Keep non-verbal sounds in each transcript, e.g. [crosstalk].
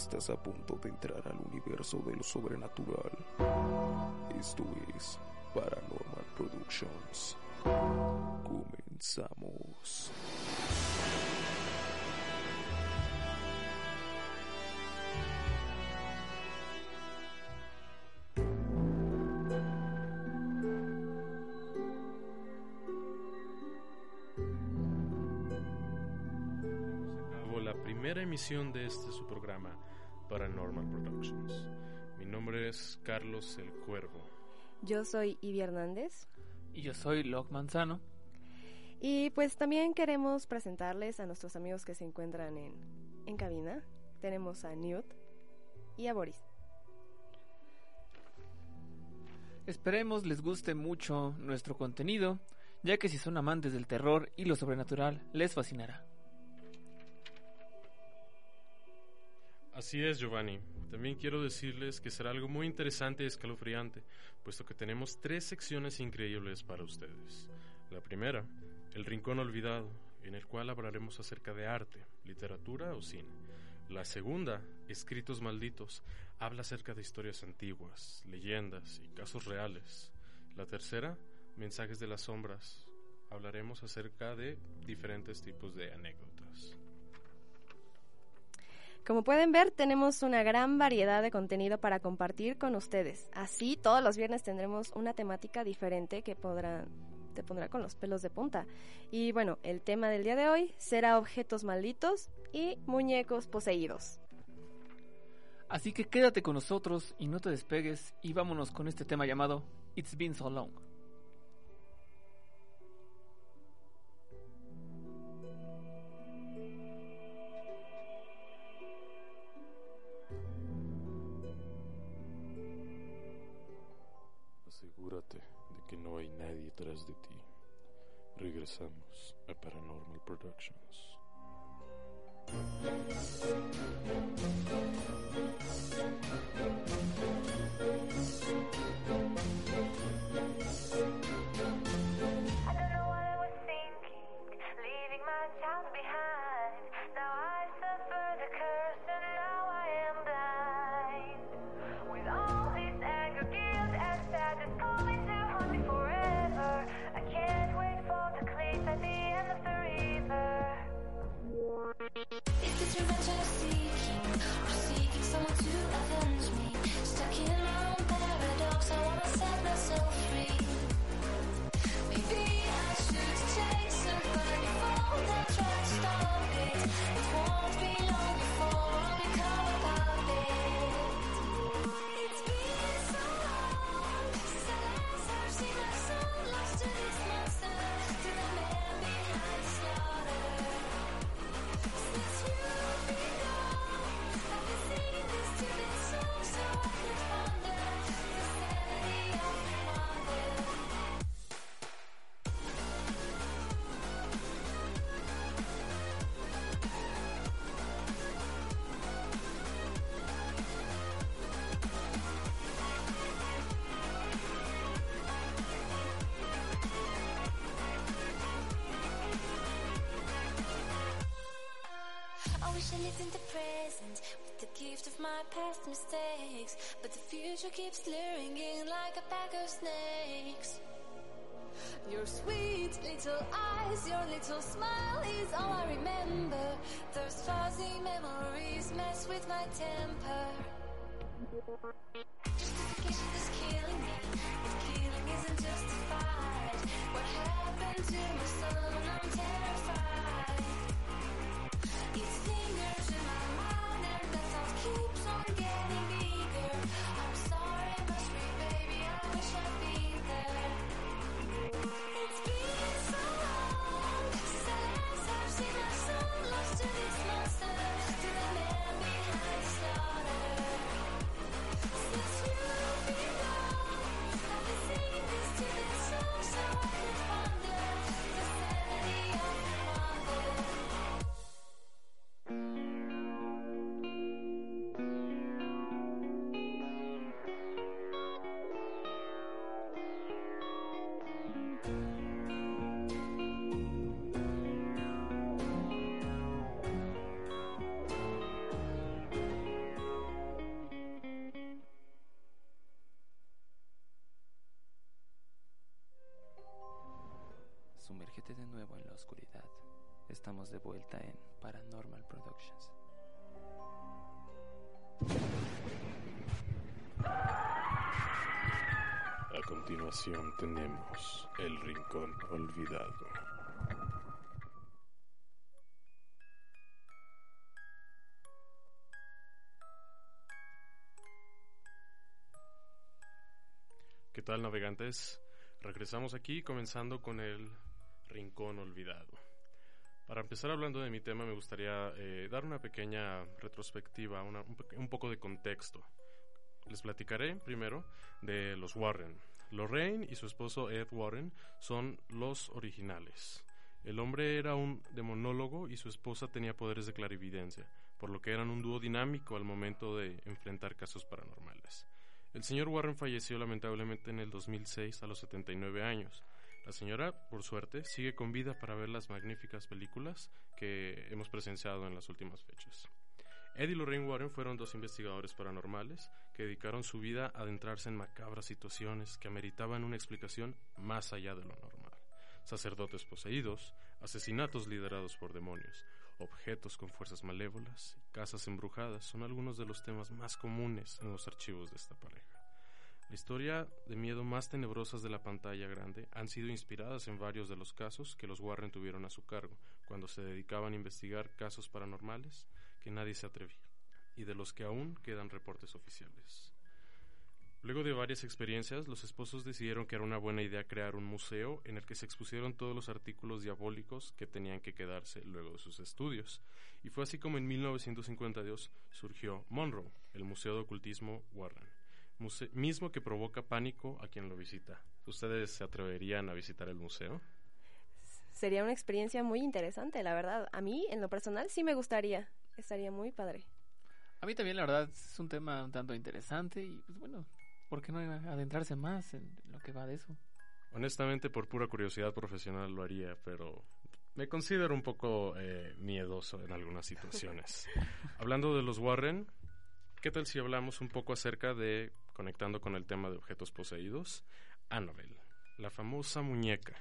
Estás a punto de entrar al universo de lo sobrenatural. Esto es Paranormal Productions. Comenzamos. la primera emisión de este su programa Paranormal Productions. Mi nombre es Carlos el Cuervo. Yo soy Ivy Hernández. Y yo soy Locke Manzano. Y pues también queremos presentarles a nuestros amigos que se encuentran en, en cabina. Tenemos a Newt y a Boris. Esperemos les guste mucho nuestro contenido, ya que si son amantes del terror y lo sobrenatural, les fascinará. Así es, Giovanni. También quiero decirles que será algo muy interesante y escalofriante, puesto que tenemos tres secciones increíbles para ustedes. La primera, El Rincón Olvidado, en el cual hablaremos acerca de arte, literatura o cine. La segunda, Escritos Malditos, habla acerca de historias antiguas, leyendas y casos reales. La tercera, Mensajes de las Sombras, hablaremos acerca de diferentes tipos de anécdotas. Como pueden ver, tenemos una gran variedad de contenido para compartir con ustedes. Así, todos los viernes tendremos una temática diferente que te pondrá con los pelos de punta. Y bueno, el tema del día de hoy será objetos malditos y muñecos poseídos. Así que quédate con nosotros y no te despegues y vámonos con este tema llamado It's Been So Long. Paranormal gift of my past mistakes. But the future keeps luring in like a pack of snakes. Your sweet little eyes, your little smile is all I remember. Those fuzzy memories mess with my temper. Justification is killing me. If killing isn't justified, what happened to my son? I'm terrified. I'm getting bigger. Nuevo en la oscuridad. Estamos de vuelta en Paranormal Productions. A continuación tenemos El Rincón Olvidado. ¿Qué tal navegantes? Regresamos aquí comenzando con el Rincón Olvidado. Para empezar hablando de mi tema me gustaría eh, dar una pequeña retrospectiva, un, un poco de contexto. Les platicaré primero de los Warren. Lorraine y su esposo Ed Warren son los originales. El hombre era un demonólogo y su esposa tenía poderes de clarividencia, por lo que eran un dúo dinámico al momento de enfrentar casos paranormales. El señor Warren falleció lamentablemente en el 2006 a los 79 años. La señora, por suerte, sigue con vida para ver las magníficas películas que hemos presenciado en las últimas fechas. Ed y Lorraine Warren fueron dos investigadores paranormales que dedicaron su vida a adentrarse en macabras situaciones que ameritaban una explicación más allá de lo normal. Sacerdotes poseídos, asesinatos liderados por demonios, objetos con fuerzas malévolas y casas embrujadas son algunos de los temas más comunes en los archivos de esta pareja. La historia de miedo más tenebrosas de la pantalla grande han sido inspiradas en varios de los casos que los Warren tuvieron a su cargo cuando se dedicaban a investigar casos paranormales que nadie se atrevía y de los que aún quedan reportes oficiales. Luego de varias experiencias, los esposos decidieron que era una buena idea crear un museo en el que se expusieron todos los artículos diabólicos que tenían que quedarse luego de sus estudios. Y fue así como en 1952 surgió Monroe, el Museo de Ocultismo Warren, mismo que provoca pánico a quien lo visita. ¿Ustedes se atreverían a visitar el museo? Sería una experiencia muy interesante, la verdad. A mí, en lo personal, sí me gustaría. Estaría muy padre. A mí también, la verdad, es un tema un tanto interesante y, pues bueno, ¿por qué no adentrarse más en lo que va de eso? Honestamente, por pura curiosidad profesional lo haría, pero me considero un poco eh, miedoso en algunas situaciones. [laughs] Hablando de los Warren, ¿qué tal si hablamos un poco acerca de, conectando con el tema de objetos poseídos, Annabelle, la famosa muñeca?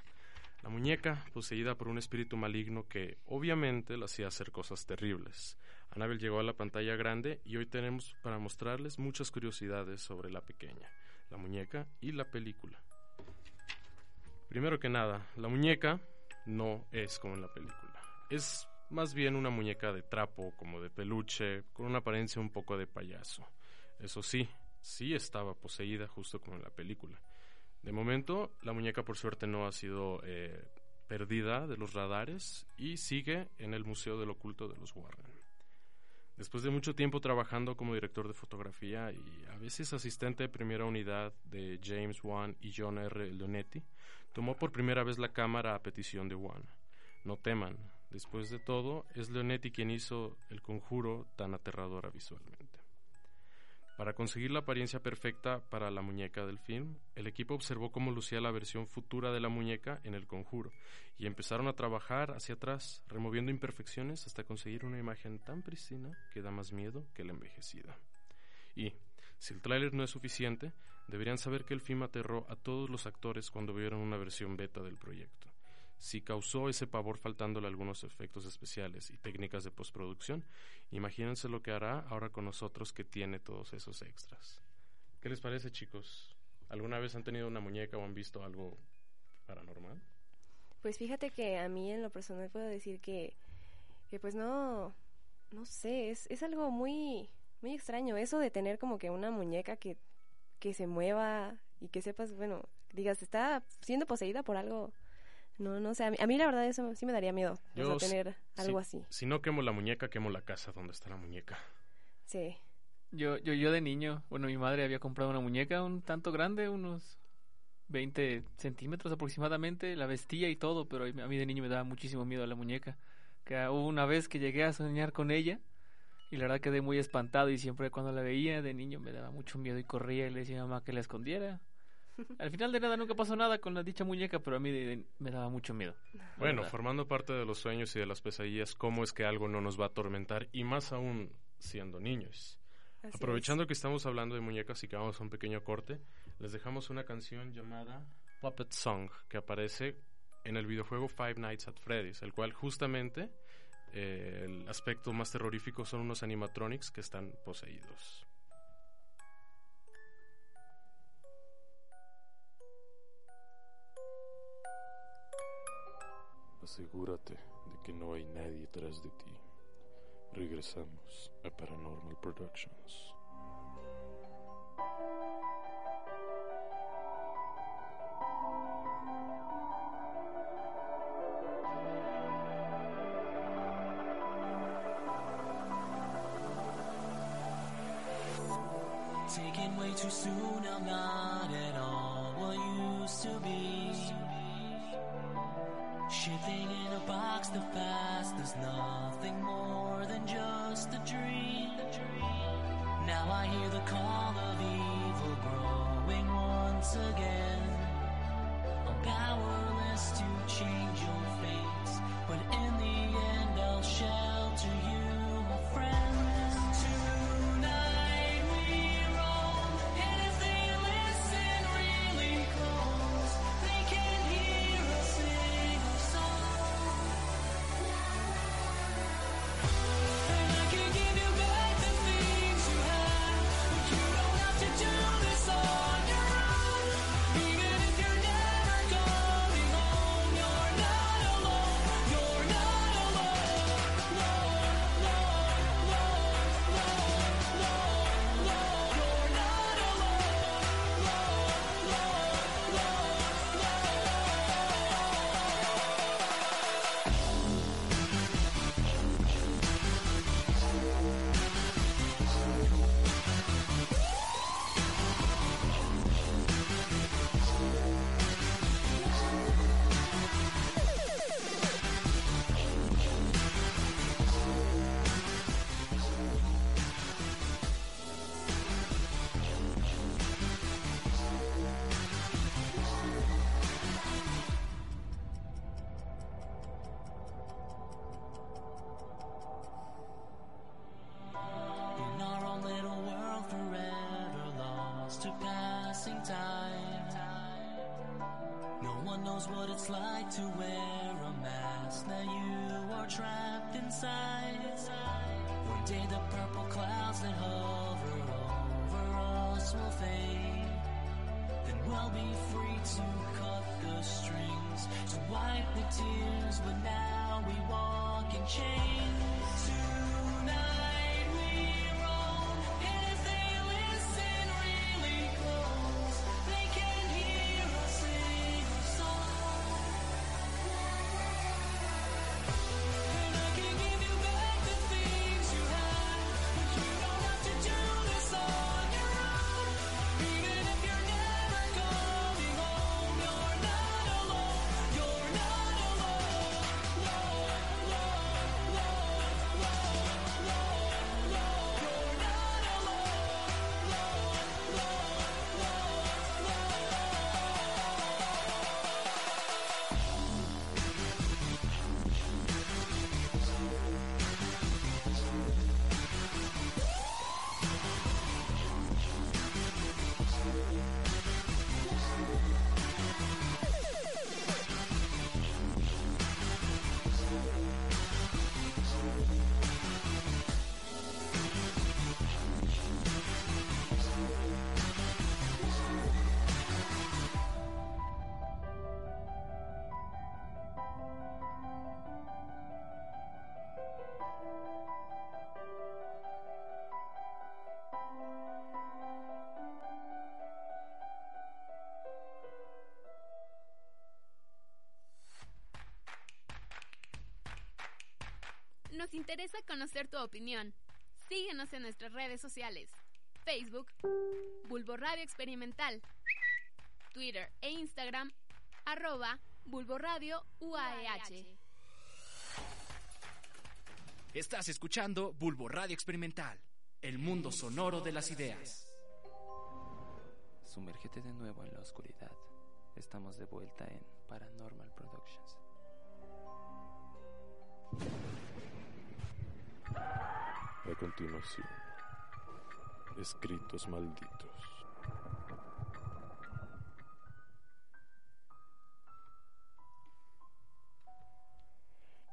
La muñeca poseída por un espíritu maligno que obviamente la hacía hacer cosas terribles. Annabelle llegó a la pantalla grande y hoy tenemos para mostrarles muchas curiosidades sobre la pequeña, la muñeca y la película. Primero que nada, la muñeca no es como en la película. Es más bien una muñeca de trapo, como de peluche, con una apariencia un poco de payaso. Eso sí, sí estaba poseída justo como en la película. De momento, la muñeca por suerte no ha sido eh, perdida de los radares y sigue en el Museo del Oculto de los Warren. Después de mucho tiempo trabajando como director de fotografía y a veces asistente de primera unidad de James Wan y John R. Leonetti, tomó por primera vez la cámara a petición de Wan. No teman, después de todo, es Leonetti quien hizo el conjuro tan aterradora visualmente. Para conseguir la apariencia perfecta para la muñeca del film, el equipo observó cómo lucía la versión futura de la muñeca en el conjuro y empezaron a trabajar hacia atrás, removiendo imperfecciones hasta conseguir una imagen tan pristina que da más miedo que la envejecida. Y, si el tráiler no es suficiente, deberían saber que el film aterró a todos los actores cuando vieron una versión beta del proyecto. Si causó ese pavor faltándole algunos efectos especiales y técnicas de postproducción, imagínense lo que hará ahora con nosotros que tiene todos esos extras. ¿Qué les parece, chicos? ¿Alguna vez han tenido una muñeca o han visto algo paranormal? Pues fíjate que a mí en lo personal puedo decir que, que pues no, no sé, es, es algo muy, muy extraño eso de tener como que una muñeca que, que se mueva y que sepas, bueno, digas, está siendo poseída por algo. No, no sé, a mí, a mí la verdad eso sí me daría miedo, o sea, tener algo si, así. Si no quemo la muñeca, quemo la casa donde está la muñeca. Sí. Yo, yo, yo de niño, bueno, mi madre había comprado una muñeca un tanto grande, unos 20 centímetros aproximadamente, la vestía y todo, pero a mí de niño me daba muchísimo miedo la muñeca. Que hubo una vez que llegué a soñar con ella y la verdad quedé muy espantado y siempre cuando la veía de niño me daba mucho miedo y corría y le decía a mi mamá que la escondiera. [laughs] Al final de nada nunca pasó nada con la dicha muñeca, pero a mí de- de- me daba mucho miedo. Bueno, formando parte de los sueños y de las pesadillas, ¿cómo es que algo no nos va a atormentar? Y más aún siendo niños. así Aprovechando que estamos hablando de muñecas y que vamos a un pequeño corte, les dejamos una canción llamada Puppet Song, que aparece en el videojuego Five Nights at Freddy's, el cual justamente eh, el aspecto más terrorífico son unos animatronics que están poseídos. Asegúrate de que no hay nadie detrás de ti. Regresamos a Paranormal Productions. Taken way too soon, I'm not at all what used to be. Shifting in a box, the past is nothing more than just a dream. Now I hear the call knows what it's like to wear a mask. Now you are trapped inside. One day the purple clouds that hover over us will fade. Then we'll be free to cut the strings, to wipe the tears. But now we walk in chains. Nos interesa conocer tu opinión. Síguenos en nuestras redes sociales. Facebook, Bulbo Radio Experimental. Twitter e Instagram, arroba Bulbo Radio UAEH. Estás escuchando Bulbo Radio Experimental, el mundo sonoro de las ideas. Sumérgete de nuevo en la oscuridad. Estamos de vuelta en Paranormal Productions. A continuación, escritos malditos.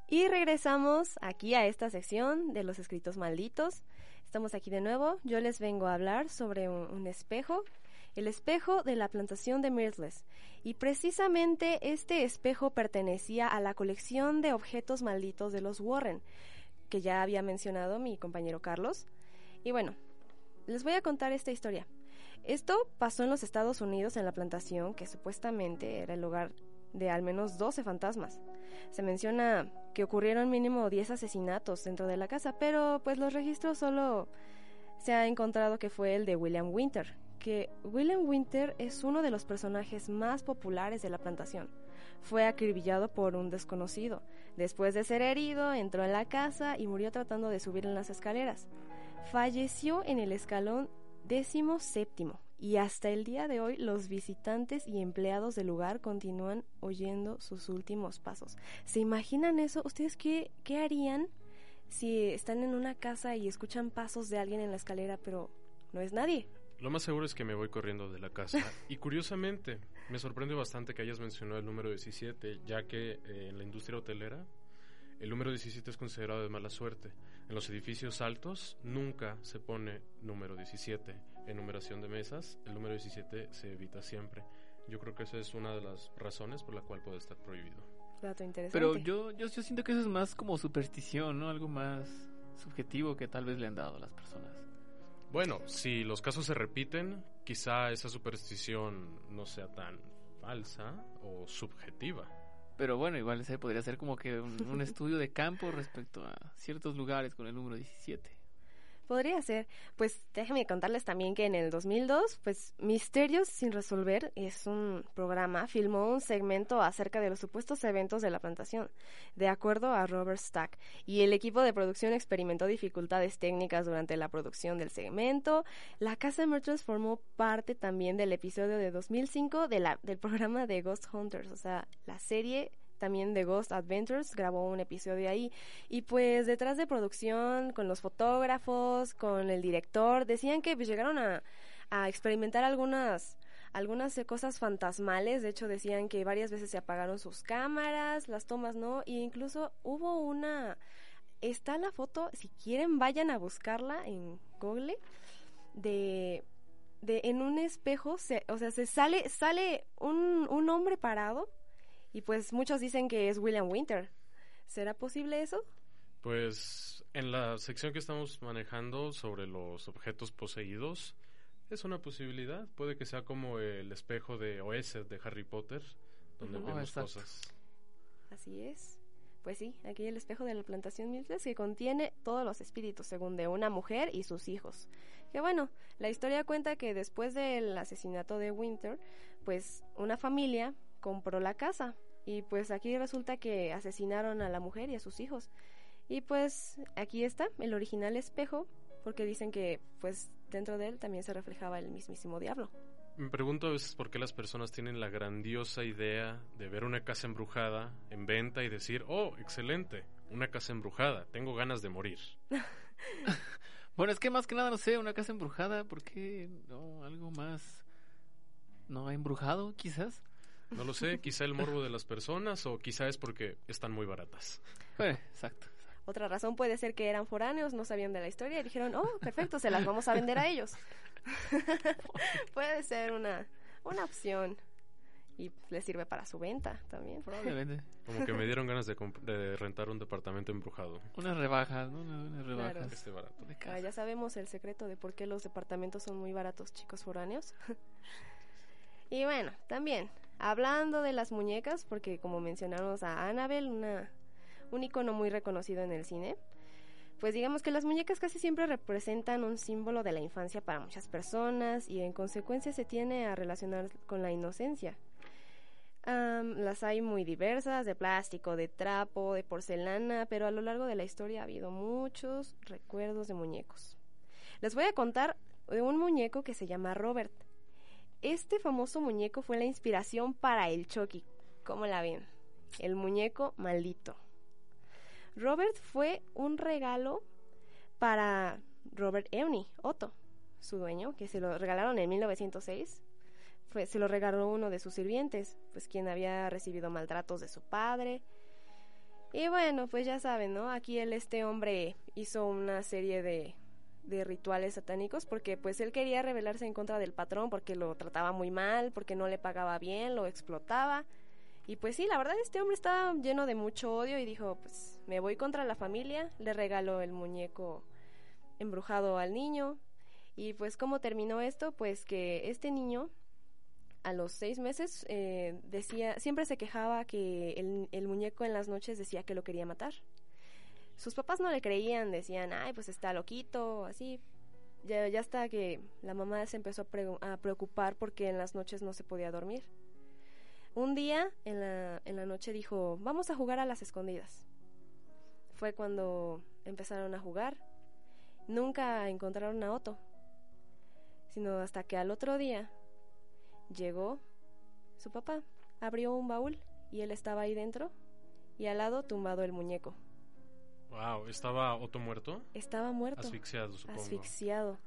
Y regresamos aquí a esta sección de los escritos malditos. Estamos aquí de nuevo. Yo les vengo a hablar sobre un, un espejo, el espejo de la plantación de Mirtles. Y precisamente este espejo pertenecía a la colección de objetos malditos de los Warren, que ya había mencionado mi compañero Carlos. Y bueno, les voy a contar esta historia. Esto pasó en los Estados Unidos en la plantación, que supuestamente era el lugar de al menos 12 fantasmas. Se menciona que ocurrieron mínimo 10 asesinatos dentro de la casa, pero pues los registros solo se ha encontrado que fue el de William Winter, que William Winter es uno de los personajes más populares de la plantación. Fue acribillado por un desconocido. Después de ser herido, entró en la casa y murió tratando de subir en las escaleras. Falleció en el escalón décimo séptimo y hasta el día de hoy los visitantes y empleados del lugar continúan oyendo sus últimos pasos. ¿Se imaginan eso? ¿Ustedes qué, qué harían si están en una casa y escuchan pasos de alguien en la escalera pero no es nadie? Lo más seguro es que me voy corriendo de la casa. [laughs] Y curiosamente, me sorprende bastante que hayas mencionado el número 17, ya que eh, en la industria hotelera el número 17 es considerado de mala suerte. En los edificios altos nunca se pone número 17. En numeración de mesas, el número 17 se evita siempre. Yo creo que esa es una de las razones por la cual puede estar prohibido. Dato interesante. Pero yo, yo, yo siento que eso es más como superstición, ¿no? Algo más subjetivo que tal vez le han dado a las personas. Bueno, si los casos se repiten, quizá esa superstición no sea tan falsa o subjetiva. Pero bueno, igual ese podría ser como que un, un [laughs] estudio de campo respecto a ciertos lugares con el número 17. Podría ser. Pues déjenme contarles también que en el 2002, pues Misterios sin resolver es un programa, filmó un segmento acerca de los supuestos eventos de la plantación, de acuerdo a Robert Stack. Y el equipo de producción experimentó dificultades técnicas durante la producción del segmento. La Casa de Murtros formó parte también del episodio de 2005 de la, del programa de Ghost Hunters, o sea, la serie también de Ghost Adventures grabó un episodio ahí. Y pues detrás de producción con los fotógrafos con el director decían que pues llegaron a, experimentar algunas algunas eh, cosas fantasmales. De hecho decían que varias veces se apagaron sus cámaras las tomas no. E incluso hubo una está la foto si quieren vayan a buscarla en Google de de en un espejo se, o sea se sale sale un, un hombre parado y pues muchos dicen que es William Winter. ¿Será posible eso? Pues en la sección que estamos manejando sobre los objetos poseídos, es una posibilidad. Puede que sea como el espejo de Oesed de Harry Potter, donde vemos exacto. cosas. Así es. Pues sí, aquí el espejo de la plantación Miltres que contiene todos los espíritus, según de una mujer y sus hijos. Que bueno, la historia cuenta que después del asesinato de Winter, pues una familia compró la casa y pues aquí resulta que asesinaron a la mujer y a sus hijos. Y pues aquí está el original espejo, porque dicen que pues dentro de él también se reflejaba el mismísimo diablo. Me pregunto a veces por qué las personas tienen la grandiosa idea de ver una casa embrujada en venta y decir, oh, excelente, una casa embrujada, tengo ganas de morir. [laughs] Bueno, es que más que nada, no sé, una casa embrujada, ¿por qué no algo más no embrujado, quizás? No lo sé, quizá el morbo de las personas o quizá es porque están muy baratas. Bueno, exacto. Otra razón puede ser que eran foráneos, no sabían de la historia y dijeron, oh, perfecto, se las vamos a vender a ellos. [laughs] puede ser una, una opción. Y les sirve para su venta también. Probablemente. Como que me dieron ganas de, rentar un departamento embrujado. Unas rebajas, ¿no? Unas, unas rebajas. Claro. Este barato. de Ah, ya sabemos el secreto de por qué los departamentos son muy baratos, chicos foráneos. [laughs] y bueno, también, hablando de las muñecas, porque como mencionamos a Annabelle, una, un icono muy reconocido en el cine, pues digamos que las muñecas casi siempre representan un símbolo de la infancia para muchas personas y en consecuencia se tiene a relacionar con la inocencia. Las hay muy diversas, de plástico, de trapo, de porcelana, pero a lo largo de la historia ha habido muchos recuerdos de muñecos. Les voy a contar de un muñeco que se llama Robert. Este famoso muñeco fue la inspiración para el Chucky. ¿Cómo la ven? El muñeco maldito. Robert fue un regalo para Robert Ewney, Otto, su dueño, que se lo regalaron en 1906 fue, se lo regaló uno de sus sirvientes, pues quien había recibido maltratos de su padre. Y bueno, pues ya saben, ¿no? Aquí él, este hombre hizo una serie de, de rituales satánicos porque pues él quería rebelarse en contra del patrón porque lo trataba muy mal, porque no le pagaba bien, lo explotaba. Y pues sí, la verdad este hombre estaba lleno de mucho odio y dijo, pues me voy contra la familia, le regaló el muñeco embrujado al niño. Y pues cómo terminó esto, pues que este niño a los seis meses eh, decía, siempre se quejaba que el, el muñeco en las noches decía que lo quería matar. Sus papás no le creían, decían, ay, pues está loquito, así. Ya, hasta que la mamá se empezó a, a preocupar porque en las noches no se podía dormir. Un día en la, en la noche dijo, vamos a jugar a las escondidas. Fue cuando empezaron a jugar. Nunca encontraron a Otto, sino hasta que al otro día llegó su papá, abrió un baúl y él estaba ahí dentro y al lado tumbado el muñeco. Wow, ¿estaba Otto muerto? Estaba muerto. Asfixiado, supongo. Asfixiado.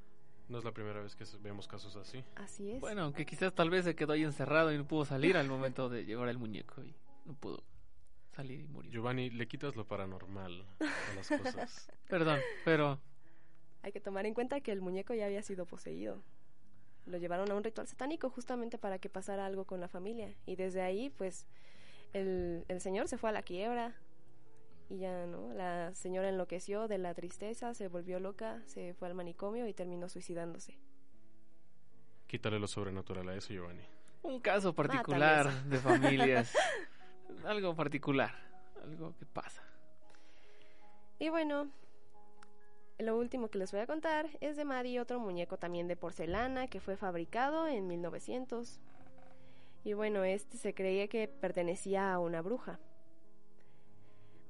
No es la primera vez que vemos casos así. Así es. Bueno, aunque quizás tal vez se quedó ahí encerrado y no pudo salir al momento de llevar el muñeco y no pudo salir y murió. Giovanni, le quitas lo paranormal a las cosas. [laughs] Perdón, pero Hay que tomar en cuenta que el muñeco ya había sido poseído. Lo llevaron a un ritual satánico justamente para que pasara algo con la familia. Y desde ahí, pues, el, el señor se fue a la quiebra. Y ya, ¿no? La señora enloqueció de la tristeza, se volvió loca, se fue al manicomio y terminó suicidándose. Quítale lo sobrenatural a eso, Giovanni. un caso Ah, particular de familias. [laughs] algo particular, algo que pasa. Y bueno, lo último que les voy a contar es de Maddie, otro muñeco también de porcelana que fue fabricado en 1900. Y bueno, este se creía que pertenecía a una bruja.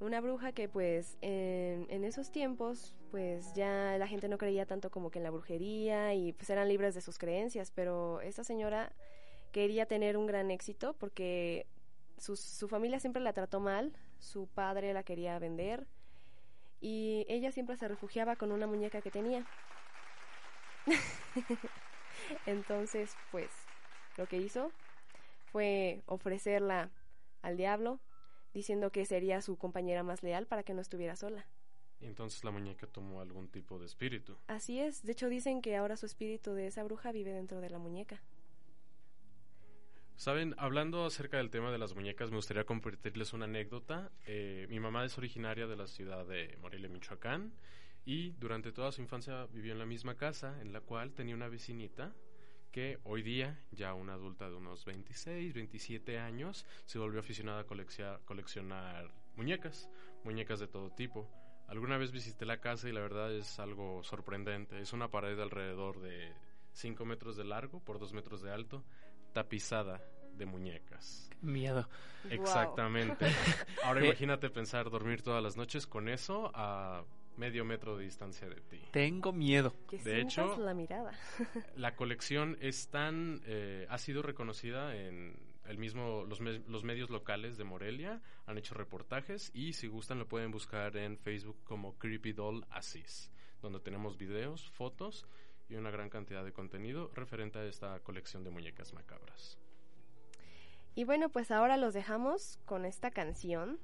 Una bruja que pues en, en esos tiempos pues ya la gente no creía tanto como que en la brujería y pues eran libres de sus creencias, pero esta señora quería tener un gran éxito porque su, su familia siempre la trató mal, su padre la quería vender y ella siempre se refugiaba con una muñeca que tenía. [laughs] Entonces, pues, lo que hizo fue ofrecerla al diablo, diciendo que sería su compañera más leal para que no estuviera sola. Entonces la muñeca tomó algún tipo de espíritu. Así es, de hecho dicen que ahora su espíritu de esa bruja vive dentro de la muñeca. Saben, hablando acerca del tema de las muñecas, me gustaría compartirles una anécdota. Eh, mi mamá es originaria de la ciudad de Morelia, Michoacán, y durante toda su infancia vivió en la misma casa, en la cual tenía una vecinita que hoy día, ya una adulta de unos 26, 27 años, se volvió aficionada a coleccionar muñecas, muñecas de todo tipo. Alguna vez visité la casa y la verdad es algo sorprendente. Es una pared de alrededor de 5 metros de largo por 2 metros de alto, tapizada de muñecas. Miedo. Guau. Exactamente. [laughs] Ahora Eh. imagínate pensar dormir todas las noches con eso a medio metro de distancia de ti. Tengo miedo. Que De hecho- la mirada. [laughs] La colección es tan eh, ha sido reconocida en el mismo los, me- los medios locales de Morelia han hecho reportajes y si gustan lo pueden buscar en Facebook como Creepy Doll Asís, donde tenemos videos, fotos y una gran cantidad de contenido referente a esta colección de muñecas macabras. Y bueno, pues ahora los dejamos con esta canción,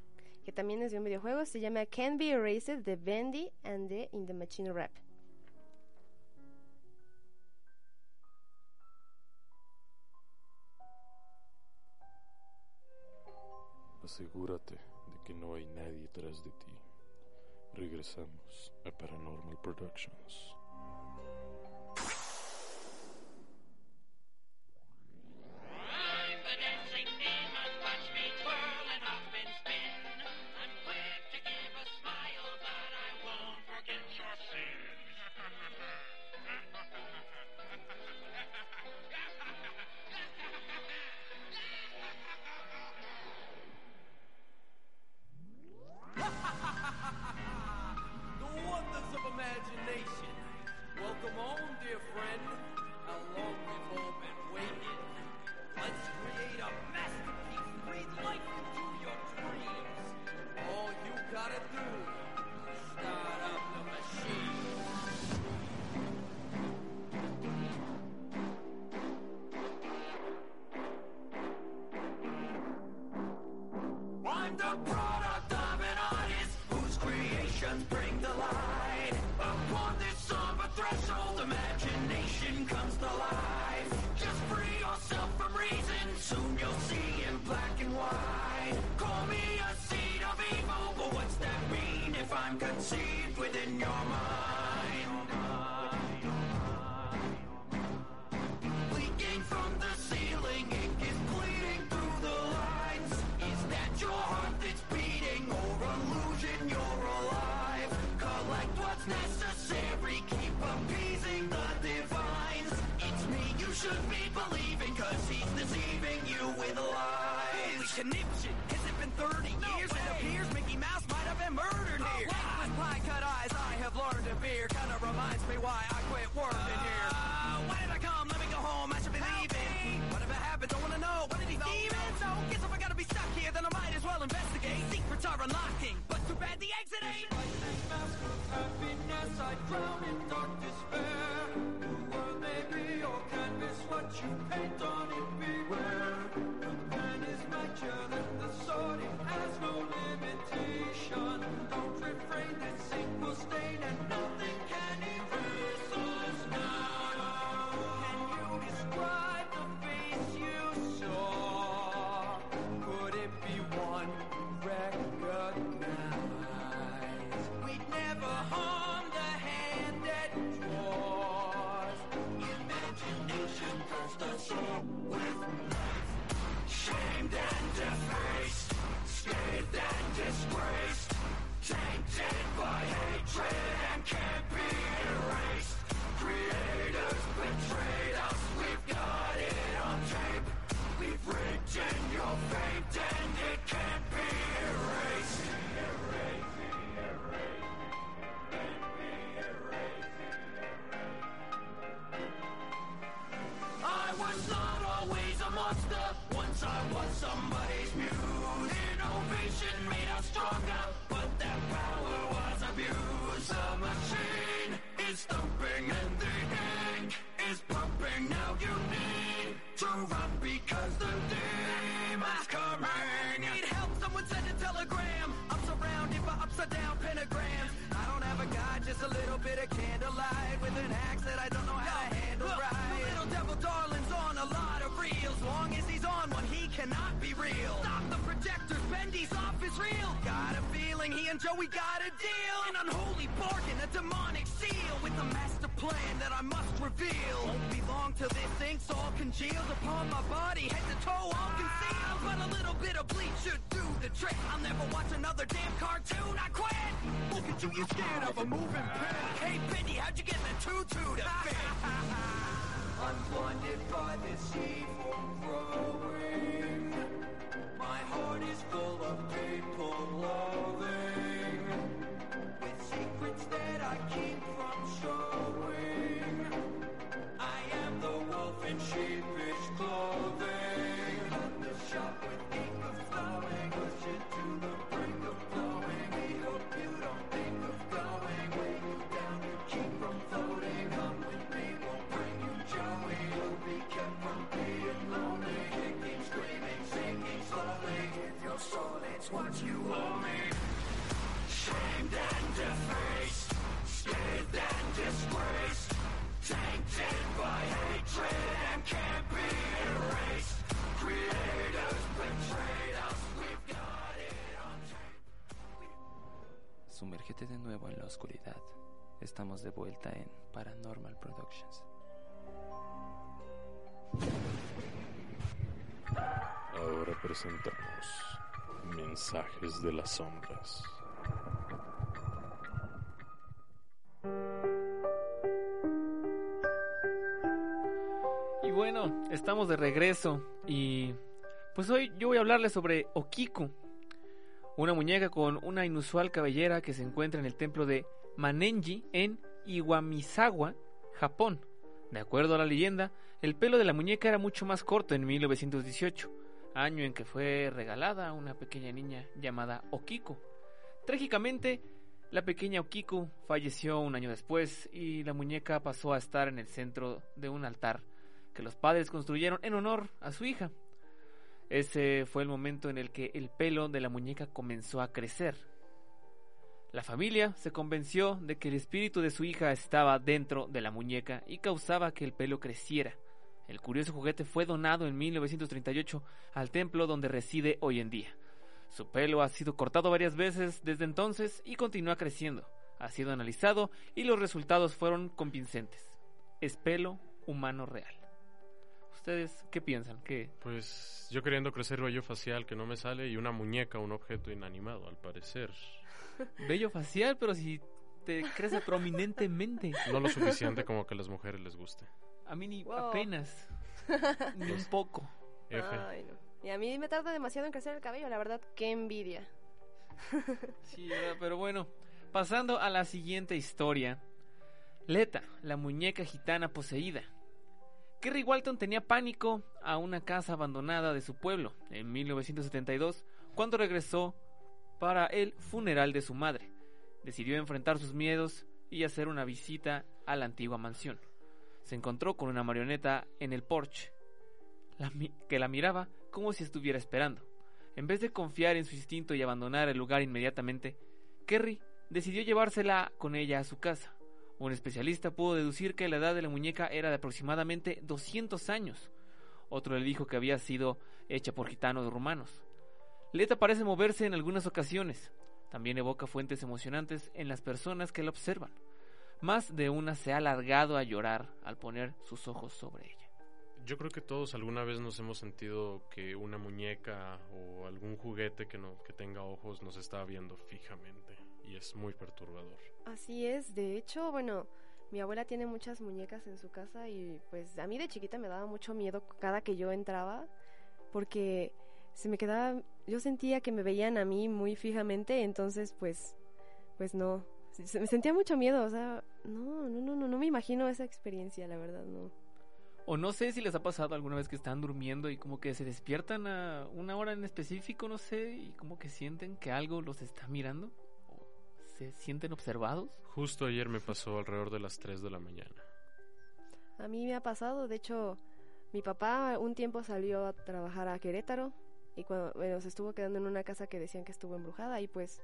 que también es de un videojuego, se llama Can Be Erased de Bendy and the In the Machine Rap. Asegúrate de que no hay nadie tras de ti. Regresamos a Paranormal Productions. Conniption, has it been 30 years? It appears Mickey Mouse have been murdered here. With pie cut eyes, I have learned to fear. Kinda reminds me why I quit working here. Uh, why did I come? Let me go home. I should be leaving. What Whatever happened? Don't wanna know. What did he demon? So guess if I gotta be stuck here, then I might as well investigate. Secrets are unlocking, but too bad the exit ain't. mask of happiness, I drown in dark despair. The world may be your canvas, what you paint on to run because the demon's coming. Need help? Someone send a telegram. I'm surrounded by upside down pentagrams. I don't have a guide, just a little bit of candlelight with an axe that I don't know how to handle right. The little devil darling's on a lot of reels. Long as he's on one, he cannot be real. Stop the projectors, Bendy's off his reel. Got a feeling he and Joey got a deal. An unholy bargain, a demonic seal with a master plan that I must reveal. Won't be long till this ink's all congealed upon my body, head to toe all concealed. But a little bit of bleach should do the trick. I'll never watch another damn cartoon. I quit. Look at you, you scared of a moving pen. Hey, Bendy, how'd you get the tutu to fit? [laughs] I'm blinded by this evil growing. My heart is full of people loving. Shop la oscuridad. Estamos de vuelta en Paranormal Productions. Ahora presentamos Mensajes de las Sombras. Y bueno, estamos de regreso y pues hoy yo voy a hablarles sobre Okiku, una muñeca con una inusual cabellera que se encuentra en el templo de Manenji en Iwamizawa, Japón. De acuerdo a la leyenda, el pelo de la muñeca era mucho más corto en 1918, año en que fue regalada a una pequeña niña llamada Okiko. Trágicamente, la pequeña Okiku falleció un año después y la muñeca pasó a estar en el centro de un altar que los padres construyeron en honor a su hija. Ese fue el momento en el que el pelo de la muñeca comenzó a crecer. La familia se convenció de que el espíritu de su hija estaba dentro de la muñeca y causaba que el pelo creciera. El curioso juguete fue donado en 1938 al templo donde reside hoy en día. Su pelo ha sido cortado varias veces desde entonces y continúa creciendo. Ha sido analizado y los resultados fueron convincentes. Es pelo humano real. ¿Ustedes qué piensan? ¿Qué? Pues yo queriendo crecer vello facial que no me sale y una muñeca, un objeto inanimado, al parecer. [laughs] Bello facial, pero si te crece prominentemente. [laughs] No lo suficiente como que a las mujeres les guste. A mí ni Wow. apenas. [laughs] ni un poco. F. Ay, no. Y a mí me tarda demasiado en crecer el cabello, la verdad, qué envidia. Sí, pero bueno, pasando a la siguiente historia. Leta, la muñeca gitana poseída. Kerry Walton tenía pánico a una casa abandonada de su pueblo en 1972 cuando regresó para el funeral de su madre. Decidió enfrentar sus miedos y hacer una visita a la antigua mansión. Se encontró con una marioneta en el porche que la miraba como si estuviera esperando. En vez de confiar en su instinto y abandonar el lugar inmediatamente, Kerry decidió llevársela con ella a su casa. Un especialista pudo deducir que la edad de la muñeca era de aproximadamente 200 años. Otro le dijo que había sido hecha por gitanos rumanos. Leta parece moverse en algunas ocasiones. También evoca fuentes emocionantes en las personas que la observan. Más de una se ha alargado a llorar al poner sus ojos sobre ella. Yo creo que todos alguna vez nos hemos sentido que una muñeca o algún juguete que, no, que tenga ojos nos está viendo fijamente y es muy perturbador. Así es, de hecho, bueno, mi abuela tiene muchas muñecas en su casa y pues a mí de chiquita me daba mucho miedo cada que yo entraba porque se me quedaba, yo sentía que me veían a mí muy fijamente, entonces pues, pues no, se- me sentía mucho miedo, o sea, no, no, no, no, no me imagino esa experiencia, la verdad, no. O no sé si les ha pasado alguna vez que están durmiendo y como que se despiertan a una hora en específico, no sé, y como que sienten que algo los está mirando. Se sienten observados. Justo ayer me pasó alrededor de las 3 de la mañana. A mí me ha pasado, de hecho, mi papá un tiempo salió a trabajar a Querétaro y cuando bueno, se estuvo quedando en una casa que decían que estuvo embrujada y pues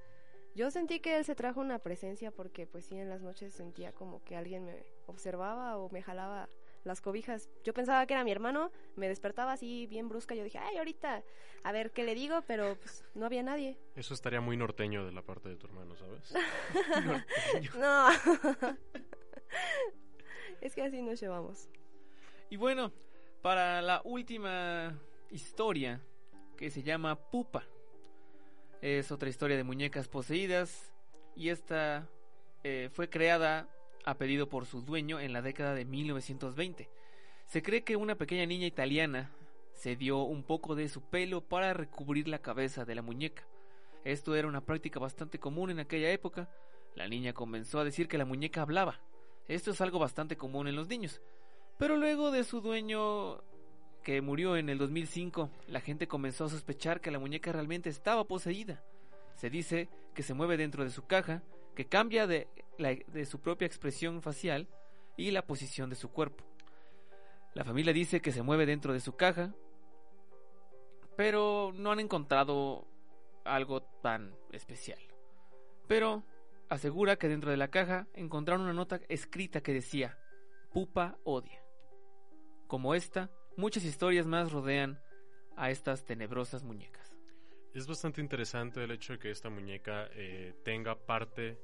yo sentí que él se trajo una presencia porque pues sí en las noches sentía como que alguien me observaba o me jalaba las cobijas. Yo pensaba que era mi hermano, me despertaba así bien brusca, yo dije, "Ay, ahorita a ver qué le digo", pero pues no había nadie. Eso estaría muy norteño de la parte de tu hermano, ¿sabes? [laughs] No. [laughs] es que así nos llevamos. Y bueno, para la última historia, que se llama Pupa. Es otra historia de muñecas poseídas y esta eh, fue creada a pedido por su dueño en la década de 1920. Se cree que una pequeña niña italiana se dio un poco de su pelo para recubrir la cabeza de la muñeca. Esto era una práctica bastante común en aquella época. La niña comenzó a decir que la muñeca hablaba. Esto es algo bastante común en los niños. Pero luego de su dueño que murió en el 2005, la gente comenzó a sospechar que la muñeca realmente estaba poseída. Se dice que se mueve dentro de su caja, que cambia de, su propia expresión facial y la posición de su cuerpo. La familia dice que se mueve dentro de su caja, pero no han encontrado algo tan especial. Pero asegura que dentro de la caja encontraron una nota escrita que decía, Pupa odia. Como esta, muchas historias más rodean a estas tenebrosas muñecas. Es bastante interesante el hecho de que esta muñeca eh, tenga parte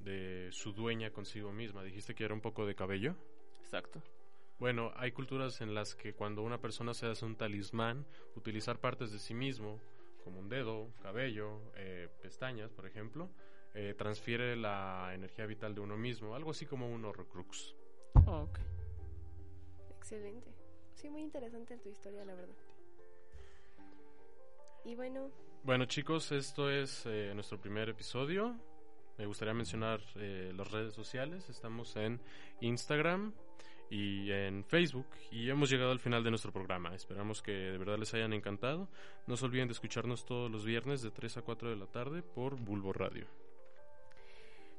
de su dueña consigo misma. Dijiste que era un poco de cabello. Exacto. Bueno, hay culturas en las que cuando una persona se hace un talismán, utilizar partes de sí mismo, como un dedo, cabello, eh, pestañas, por ejemplo, eh, transfiere la energía vital de uno mismo, algo así como un horrocrux. ok. Excelente. Sí, muy interesante tu historia, la verdad. Y bueno, Bueno chicos, esto es eh, nuestro primer episodio. Me gustaría mencionar eh, las redes sociales. Estamos en Instagram y en Facebook y hemos llegado al final de nuestro programa. Esperamos que de verdad les hayan encantado. No se olviden de escucharnos todos los viernes de 3 a 4 de la tarde por Bulbo Radio.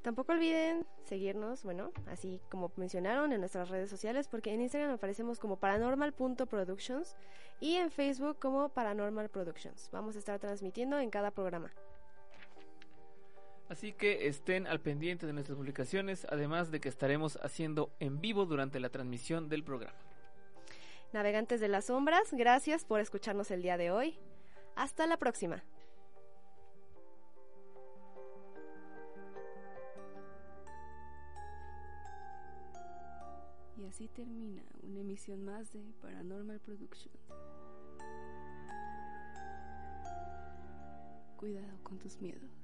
Tampoco olviden seguirnos, bueno, así como mencionaron en nuestras redes sociales, porque en Instagram aparecemos como paranormal.productions y en Facebook como Paranormal Productions. Vamos a estar transmitiendo en cada programa. Así que estén al pendiente de nuestras publicaciones, además de que estaremos haciendo en vivo durante la transmisión del programa. Navegantes de las sombras, gracias por escucharnos el día de hoy. Hasta la próxima. así termina una emisión más de Paranormal Productions. Cuidado con tus miedos.